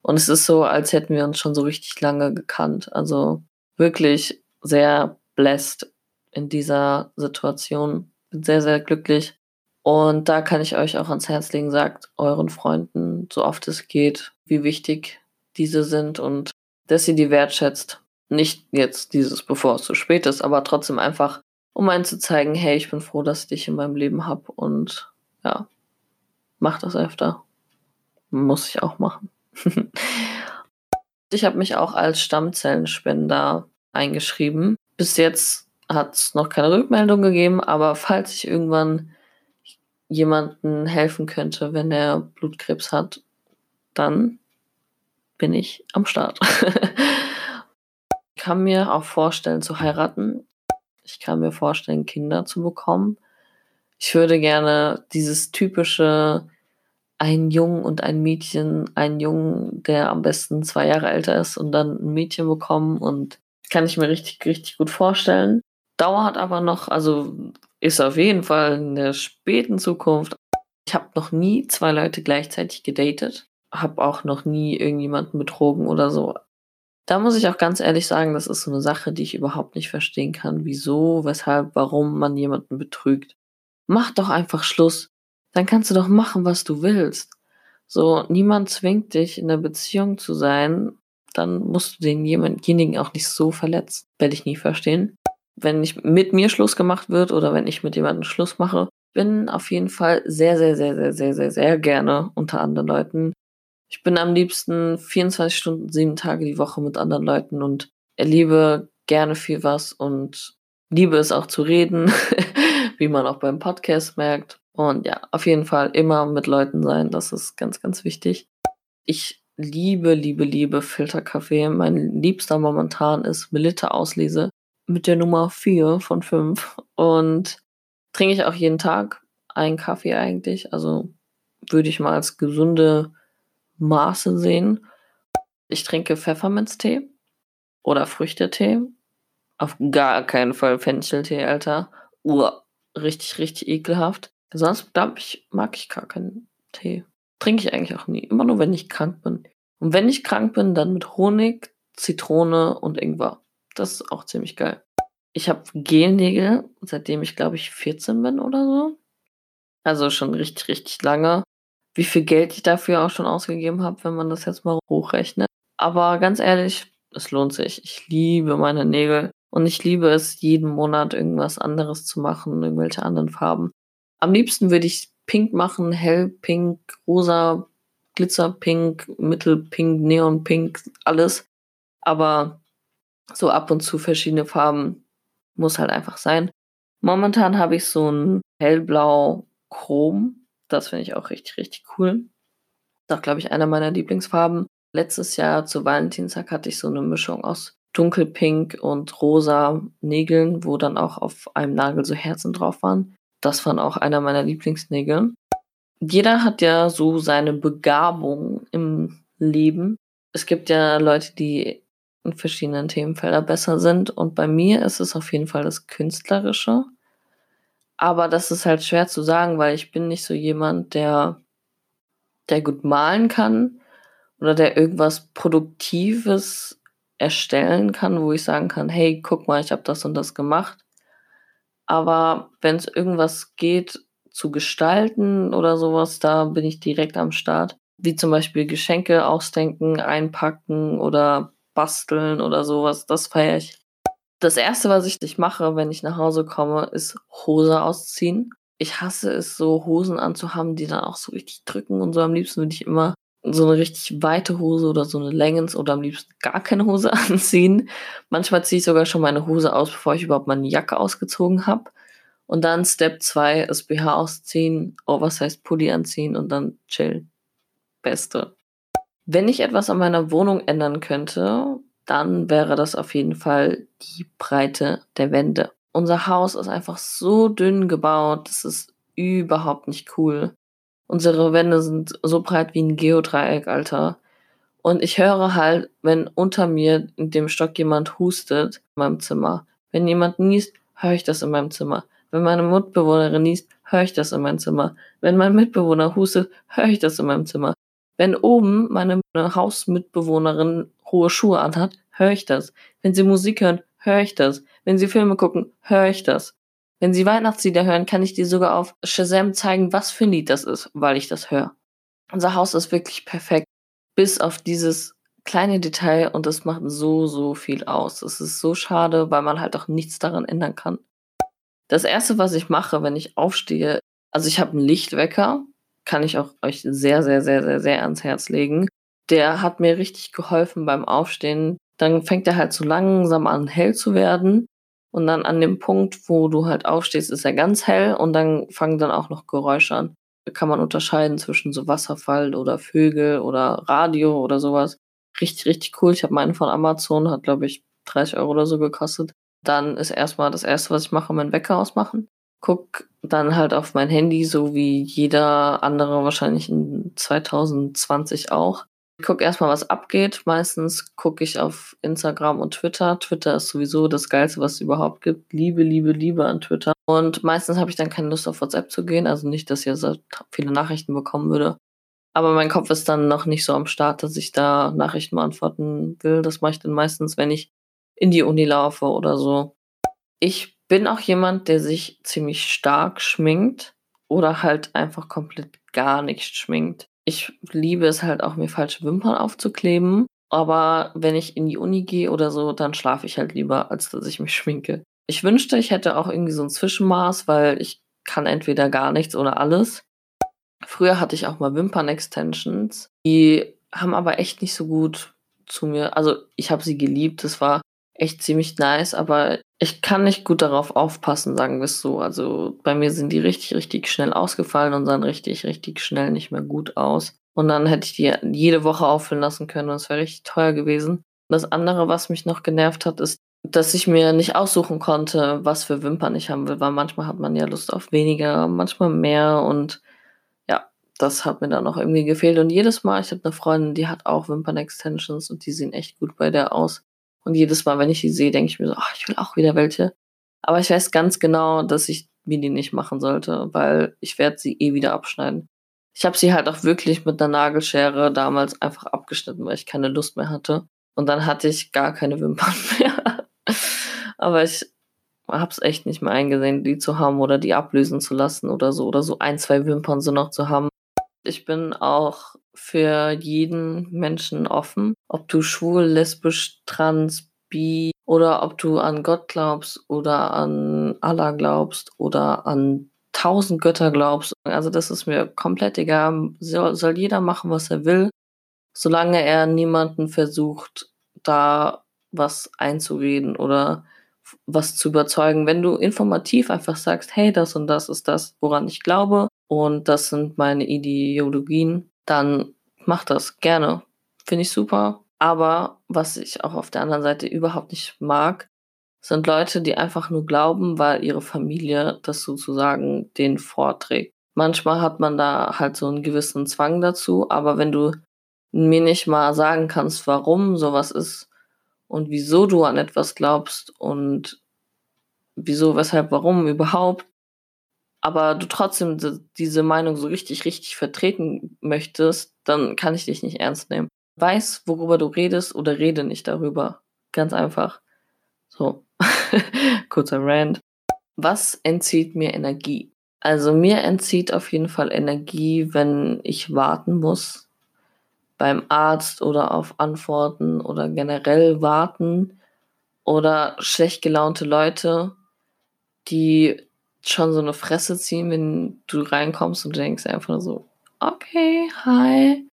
Und es ist so, als hätten wir uns schon so richtig lange gekannt. Also wirklich sehr blessed in dieser Situation. Bin sehr, sehr glücklich. Und da kann ich euch auch ans Herz legen, sagt euren Freunden, so oft es geht, wie wichtig diese sind und dass ihr die wertschätzt. Nicht jetzt dieses, bevor es zu spät ist, aber trotzdem einfach, um einen zu zeigen, hey, ich bin froh, dass ich dich in meinem Leben habe und ja, mach das öfter. Muss ich auch machen. ich habe mich auch als Stammzellenspender eingeschrieben. Bis jetzt hat es noch keine Rückmeldung gegeben, aber falls ich irgendwann jemanden helfen könnte, wenn er Blutkrebs hat, dann bin ich am Start. ich kann mir auch vorstellen zu heiraten. Ich kann mir vorstellen, Kinder zu bekommen. Ich würde gerne dieses typische ein Jungen und ein Mädchen, ein Jungen, der am besten zwei Jahre älter ist und dann ein Mädchen bekommen und kann ich mir richtig, richtig gut vorstellen. Dauert aber noch, also ist auf jeden Fall in der späten Zukunft. Ich habe noch nie zwei Leute gleichzeitig gedatet, habe auch noch nie irgendjemanden betrogen oder so. Da muss ich auch ganz ehrlich sagen, das ist so eine Sache, die ich überhaupt nicht verstehen kann. Wieso, weshalb, warum man jemanden betrügt. Mach doch einfach Schluss dann kannst du doch machen, was du willst. So, niemand zwingt dich, in einer Beziehung zu sein, dann musst du denjenigen auch nicht so verletzen. Werde ich nie verstehen. Wenn nicht mit mir Schluss gemacht wird oder wenn ich mit jemandem Schluss mache, bin auf jeden Fall sehr, sehr, sehr, sehr, sehr, sehr, sehr gerne unter anderen Leuten. Ich bin am liebsten 24 Stunden, sieben Tage die Woche mit anderen Leuten und erlebe gerne viel was und liebe es auch zu reden, wie man auch beim Podcast merkt. Und ja, auf jeden Fall immer mit Leuten sein, das ist ganz, ganz wichtig. Ich liebe, liebe, liebe Filterkaffee. Mein liebster momentan ist Melitta Auslese mit der Nummer 4 von 5. Und trinke ich auch jeden Tag einen Kaffee eigentlich. Also würde ich mal als gesunde Maße sehen. Ich trinke Pfefferminztee oder Früchtetee. Auf gar keinen Fall Fencheltee, Alter. Uah, richtig, richtig ekelhaft. Sonst glaube ich, mag ich gar keinen Tee. Trinke ich eigentlich auch nie. Immer nur, wenn ich krank bin. Und wenn ich krank bin, dann mit Honig, Zitrone und Ingwer. Das ist auch ziemlich geil. Ich habe Gelnägel, seitdem ich glaube ich 14 bin oder so. Also schon richtig, richtig lange. Wie viel Geld ich dafür auch schon ausgegeben habe, wenn man das jetzt mal hochrechnet. Aber ganz ehrlich, es lohnt sich. Ich liebe meine Nägel und ich liebe es, jeden Monat irgendwas anderes zu machen, irgendwelche anderen Farben. Am liebsten würde ich pink machen, hellpink, rosa, glitzerpink, mittelpink, neonpink, alles. Aber so ab und zu verschiedene Farben muss halt einfach sein. Momentan habe ich so ein hellblau Chrom. Das finde ich auch richtig, richtig cool. Das ist auch, glaube ich, einer meiner Lieblingsfarben. Letztes Jahr zu Valentinstag hatte ich so eine Mischung aus dunkelpink und rosa Nägeln, wo dann auch auf einem Nagel so Herzen drauf waren. Das war auch einer meiner Lieblingsnägel. Jeder hat ja so seine Begabung im Leben. Es gibt ja Leute, die in verschiedenen Themenfeldern besser sind. Und bei mir ist es auf jeden Fall das Künstlerische. Aber das ist halt schwer zu sagen, weil ich bin nicht so jemand, der, der gut malen kann oder der irgendwas Produktives erstellen kann, wo ich sagen kann, hey, guck mal, ich habe das und das gemacht. Aber wenn es irgendwas geht zu gestalten oder sowas, da bin ich direkt am Start. Wie zum Beispiel Geschenke ausdenken, einpacken oder basteln oder sowas. Das feiere ich. Das erste, was ich nicht mache, wenn ich nach Hause komme, ist Hose ausziehen. Ich hasse es, so Hosen anzuhaben, die dann auch so richtig drücken und so. Am liebsten würde ich immer so eine richtig weite Hose oder so eine Längens oder am liebsten gar keine Hose anziehen. Manchmal ziehe ich sogar schon meine Hose aus, bevor ich überhaupt meine Jacke ausgezogen habe. Und dann Step 2 ist BH ausziehen, Oversized Pulli anziehen und dann chillen. Beste. Wenn ich etwas an meiner Wohnung ändern könnte, dann wäre das auf jeden Fall die Breite der Wände. Unser Haus ist einfach so dünn gebaut, das ist überhaupt nicht cool. Unsere Wände sind so breit wie ein Geodreieck, Alter. Und ich höre halt, wenn unter mir in dem Stock jemand hustet in meinem Zimmer. Wenn jemand niest, höre ich das in meinem Zimmer. Wenn meine Mitbewohnerin niest, höre ich das in meinem Zimmer. Wenn mein Mitbewohner hustet, höre ich das in meinem Zimmer. Wenn oben meine Hausmitbewohnerin hohe Schuhe anhat, höre ich das. Wenn sie Musik hören, höre ich das. Wenn sie Filme gucken, höre ich das. Wenn sie Weihnachtslieder hören, kann ich dir sogar auf Shazam zeigen, was für ein Lied das ist, weil ich das höre. Unser Haus ist wirklich perfekt, bis auf dieses kleine Detail und das macht so, so viel aus. Es ist so schade, weil man halt auch nichts daran ändern kann. Das erste, was ich mache, wenn ich aufstehe, also ich habe einen Lichtwecker, kann ich auch euch sehr, sehr, sehr, sehr, sehr ans Herz legen. Der hat mir richtig geholfen beim Aufstehen. Dann fängt er halt so langsam an, hell zu werden. Und dann an dem Punkt, wo du halt aufstehst, ist er ganz hell und dann fangen dann auch noch Geräusche an. Da kann man unterscheiden zwischen so Wasserfall oder Vögel oder Radio oder sowas. Richtig, richtig cool. Ich habe meinen von Amazon, hat glaube ich 30 Euro oder so gekostet. Dann ist erstmal das erste, was ich mache, meinen Wecker ausmachen guck dann halt auf mein Handy, so wie jeder andere wahrscheinlich in 2020 auch. Ich guck erstmal, was abgeht. Meistens gucke ich auf Instagram und Twitter. Twitter ist sowieso das Geilste, was es überhaupt gibt. Liebe, Liebe, Liebe an Twitter. Und meistens habe ich dann keine Lust auf WhatsApp zu gehen. Also nicht, dass ich so viele Nachrichten bekommen würde. Aber mein Kopf ist dann noch nicht so am Start, dass ich da Nachrichten beantworten will. Das mache ich dann meistens, wenn ich in die Uni laufe oder so. Ich bin auch jemand, der sich ziemlich stark schminkt oder halt einfach komplett gar nicht schminkt. Ich liebe es halt auch, mir falsche Wimpern aufzukleben. Aber wenn ich in die Uni gehe oder so, dann schlafe ich halt lieber, als dass ich mich schminke. Ich wünschte, ich hätte auch irgendwie so ein Zwischenmaß, weil ich kann entweder gar nichts oder alles. Früher hatte ich auch mal Wimpern-Extensions. Die haben aber echt nicht so gut zu mir. Also ich habe sie geliebt. Das war echt ziemlich nice, aber ich kann nicht gut darauf aufpassen, sagen wir es so. Also bei mir sind die richtig, richtig schnell ausgefallen und sahen richtig, richtig schnell nicht mehr gut aus. Und dann hätte ich die jede Woche auffüllen lassen können und es wäre richtig teuer gewesen. Das andere, was mich noch genervt hat, ist, dass ich mir nicht aussuchen konnte, was für Wimpern ich haben will, weil manchmal hat man ja Lust auf weniger, manchmal mehr und ja, das hat mir dann noch irgendwie gefehlt. Und jedes Mal, ich habe eine Freundin, die hat auch Wimpern-Extensions und die sehen echt gut bei der aus. Und jedes Mal, wenn ich die sehe, denke ich mir so, ach, ich will auch wieder welche. Aber ich weiß ganz genau, dass ich mir die nicht machen sollte, weil ich werde sie eh wieder abschneiden. Ich habe sie halt auch wirklich mit einer Nagelschere damals einfach abgeschnitten, weil ich keine Lust mehr hatte. Und dann hatte ich gar keine Wimpern mehr. Aber ich hab's echt nicht mehr eingesehen, die zu haben oder die ablösen zu lassen oder so. Oder so ein, zwei Wimpern so noch zu haben. Ich bin auch für jeden Menschen offen. Ob du schwul, lesbisch, trans, bi oder ob du an Gott glaubst oder an Allah glaubst oder an tausend Götter glaubst. Also das ist mir komplett egal. Soll, soll jeder machen, was er will, solange er niemanden versucht, da was einzureden oder was zu überzeugen. Wenn du informativ einfach sagst, hey, das und das ist das, woran ich glaube und das sind meine Ideologien, dann mach das gerne. Finde ich super. Aber was ich auch auf der anderen Seite überhaupt nicht mag, sind Leute, die einfach nur glauben, weil ihre Familie das sozusagen den vorträgt. Manchmal hat man da halt so einen gewissen Zwang dazu, aber wenn du mir nicht mal sagen kannst, warum sowas ist und wieso du an etwas glaubst und wieso, weshalb, warum überhaupt, aber du trotzdem diese Meinung so richtig, richtig vertreten möchtest, dann kann ich dich nicht ernst nehmen. Weiß, worüber du redest oder rede nicht darüber. Ganz einfach. So, kurzer Rant. Was entzieht mir Energie? Also mir entzieht auf jeden Fall Energie, wenn ich warten muss beim Arzt oder auf Antworten oder generell warten oder schlecht gelaunte Leute, die schon so eine Fresse ziehen, wenn du reinkommst und denkst einfach nur so, okay, hi.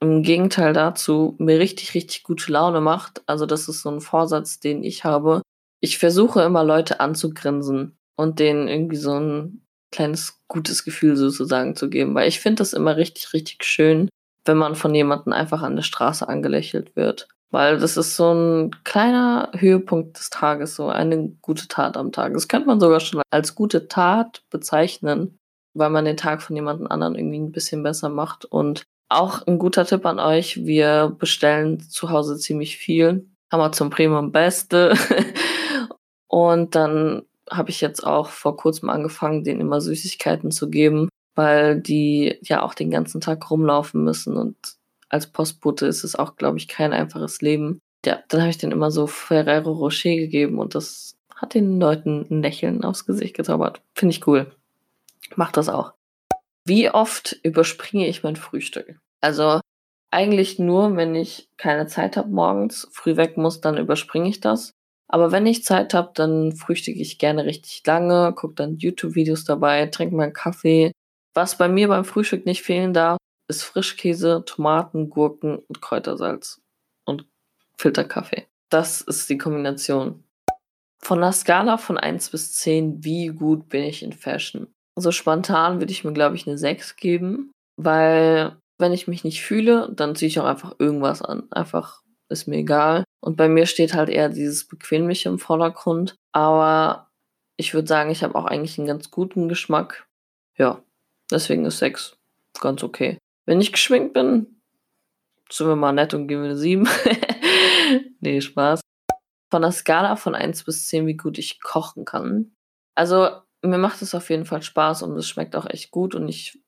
Im Gegenteil dazu, mir richtig, richtig gute Laune macht. Also das ist so ein Vorsatz, den ich habe. Ich versuche immer Leute anzugrinsen. und denen irgendwie so ein kleines gutes Gefühl sozusagen zu geben. Weil ich finde das immer richtig, richtig schön, wenn man von jemandem einfach an der Straße angelächelt wird. Weil das ist so ein kleiner Höhepunkt des Tages, so eine gute Tat am Tag. Das könnte man sogar schon als gute Tat bezeichnen, weil man den Tag von jemandem anderen irgendwie ein bisschen besser macht. Und auch ein guter Tipp an euch, wir bestellen zu Hause ziemlich viel. Amazon Premium Beste. und dann habe ich jetzt auch vor kurzem angefangen, denen immer Süßigkeiten zu geben, weil die ja auch den ganzen Tag rumlaufen müssen und als Postbote ist es auch, glaube ich, kein einfaches Leben. Ja, dann habe ich denen immer so Ferrero Rocher gegeben und das hat den Leuten ein Lächeln aufs Gesicht gezaubert. Finde ich cool. Mach das auch. Wie oft überspringe ich mein Frühstück? Also eigentlich nur, wenn ich keine Zeit habe morgens, früh weg muss, dann überspringe ich das. Aber wenn ich Zeit habe, dann frühstücke ich gerne richtig lange, gucke dann YouTube-Videos dabei, trinke meinen Kaffee. Was bei mir beim Frühstück nicht fehlen darf, ist Frischkäse, Tomaten, Gurken und Kräutersalz und Filterkaffee. Das ist die Kombination. Von der Skala von 1 bis 10, wie gut bin ich in Fashion? So spontan würde ich mir, glaube ich, eine 6 geben, weil wenn ich mich nicht fühle, dann ziehe ich auch einfach irgendwas an. Einfach ist mir egal. Und bei mir steht halt eher dieses Bequemliche im Vordergrund. Aber ich würde sagen, ich habe auch eigentlich einen ganz guten Geschmack. Ja, deswegen ist 6 ganz okay. Wenn ich geschminkt bin, sind wir mal nett und geben wir eine 7. nee, Spaß. Von der Skala von 1 bis 10, wie gut ich kochen kann. Also, mir macht es auf jeden Fall Spaß und es schmeckt auch echt gut und ich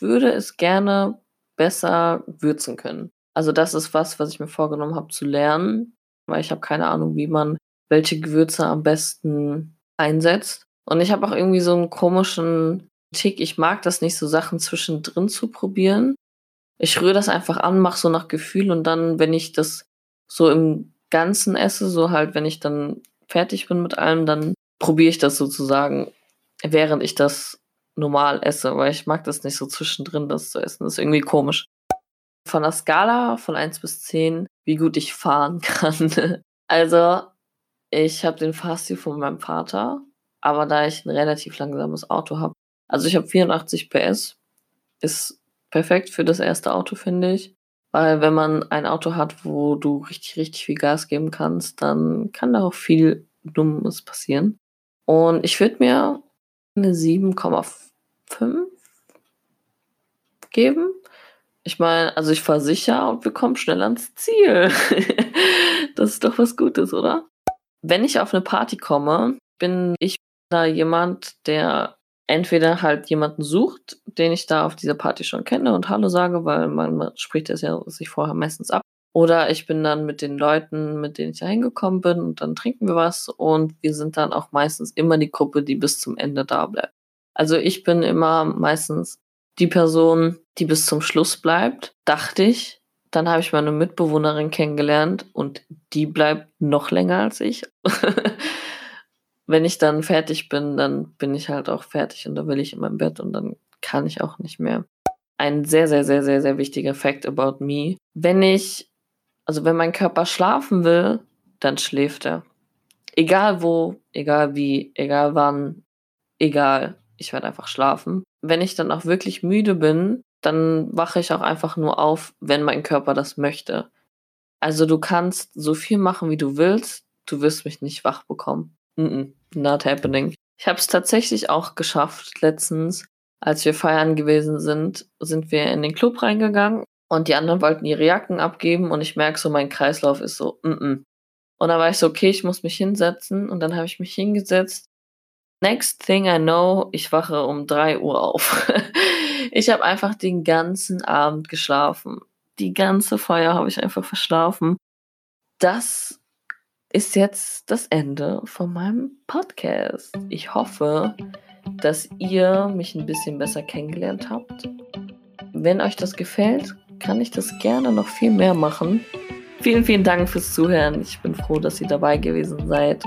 würde es gerne besser würzen können. Also das ist was, was ich mir vorgenommen habe zu lernen, weil ich habe keine Ahnung, wie man welche Gewürze am besten einsetzt. Und ich habe auch irgendwie so einen komischen Tick. Ich mag das nicht, so Sachen zwischendrin zu probieren. Ich rühre das einfach an, mache so nach Gefühl und dann, wenn ich das so im Ganzen esse, so halt, wenn ich dann fertig bin mit allem, dann probiere ich das sozusagen, während ich das normal esse, weil ich mag das nicht so zwischendrin, das zu essen. Das ist irgendwie komisch. Von der Skala von 1 bis 10, wie gut ich fahren kann. also, ich habe den Fahrstil von meinem Vater, aber da ich ein relativ langsames Auto habe, also ich habe 84 PS, ist perfekt für das erste Auto, finde ich. Weil wenn man ein Auto hat, wo du richtig, richtig viel Gas geben kannst, dann kann da auch viel Dummes passieren. Und ich würde mir eine 7,5 geben. Ich meine, also ich fahre sicher und wir kommen schnell ans Ziel. das ist doch was Gutes, oder? Wenn ich auf eine Party komme, bin ich da jemand, der entweder halt jemanden sucht, den ich da auf dieser Party schon kenne und Hallo sage, weil man spricht das ja sich vorher meistens ab. Oder ich bin dann mit den Leuten, mit denen ich da hingekommen bin und dann trinken wir was und wir sind dann auch meistens immer die Gruppe, die bis zum Ende da bleibt. Also ich bin immer meistens die Person, die bis zum Schluss bleibt, dachte ich. Dann habe ich meine Mitbewohnerin kennengelernt und die bleibt noch länger als ich. Wenn ich dann fertig bin, dann bin ich halt auch fertig und da will ich in meinem Bett und dann kann ich auch nicht mehr. Ein sehr, sehr, sehr, sehr, sehr wichtiger Fact about me. Wenn ich also wenn mein Körper schlafen will, dann schläft er. Egal wo, egal wie, egal wann, egal. Ich werde einfach schlafen. Wenn ich dann auch wirklich müde bin, dann wache ich auch einfach nur auf, wenn mein Körper das möchte. Also du kannst so viel machen, wie du willst, du wirst mich nicht wach bekommen. Mm -mm, not happening. Ich habe es tatsächlich auch geschafft letztens, als wir feiern gewesen sind, sind wir in den Club reingegangen und die anderen wollten ihre Jacken abgeben und ich merke so, mein Kreislauf ist so, mm, -mm. Und dann war ich so, okay, ich muss mich hinsetzen und dann habe ich mich hingesetzt. Next thing I know, ich wache um drei Uhr auf. ich habe einfach den ganzen Abend geschlafen. Die ganze Feier habe ich einfach verschlafen. Das ist jetzt das Ende von meinem Podcast. Ich hoffe, dass ihr mich ein bisschen besser kennengelernt habt. Wenn euch das gefällt, kann ich das gerne noch viel mehr machen. Vielen, vielen Dank fürs Zuhören. Ich bin froh, dass ihr dabei gewesen seid.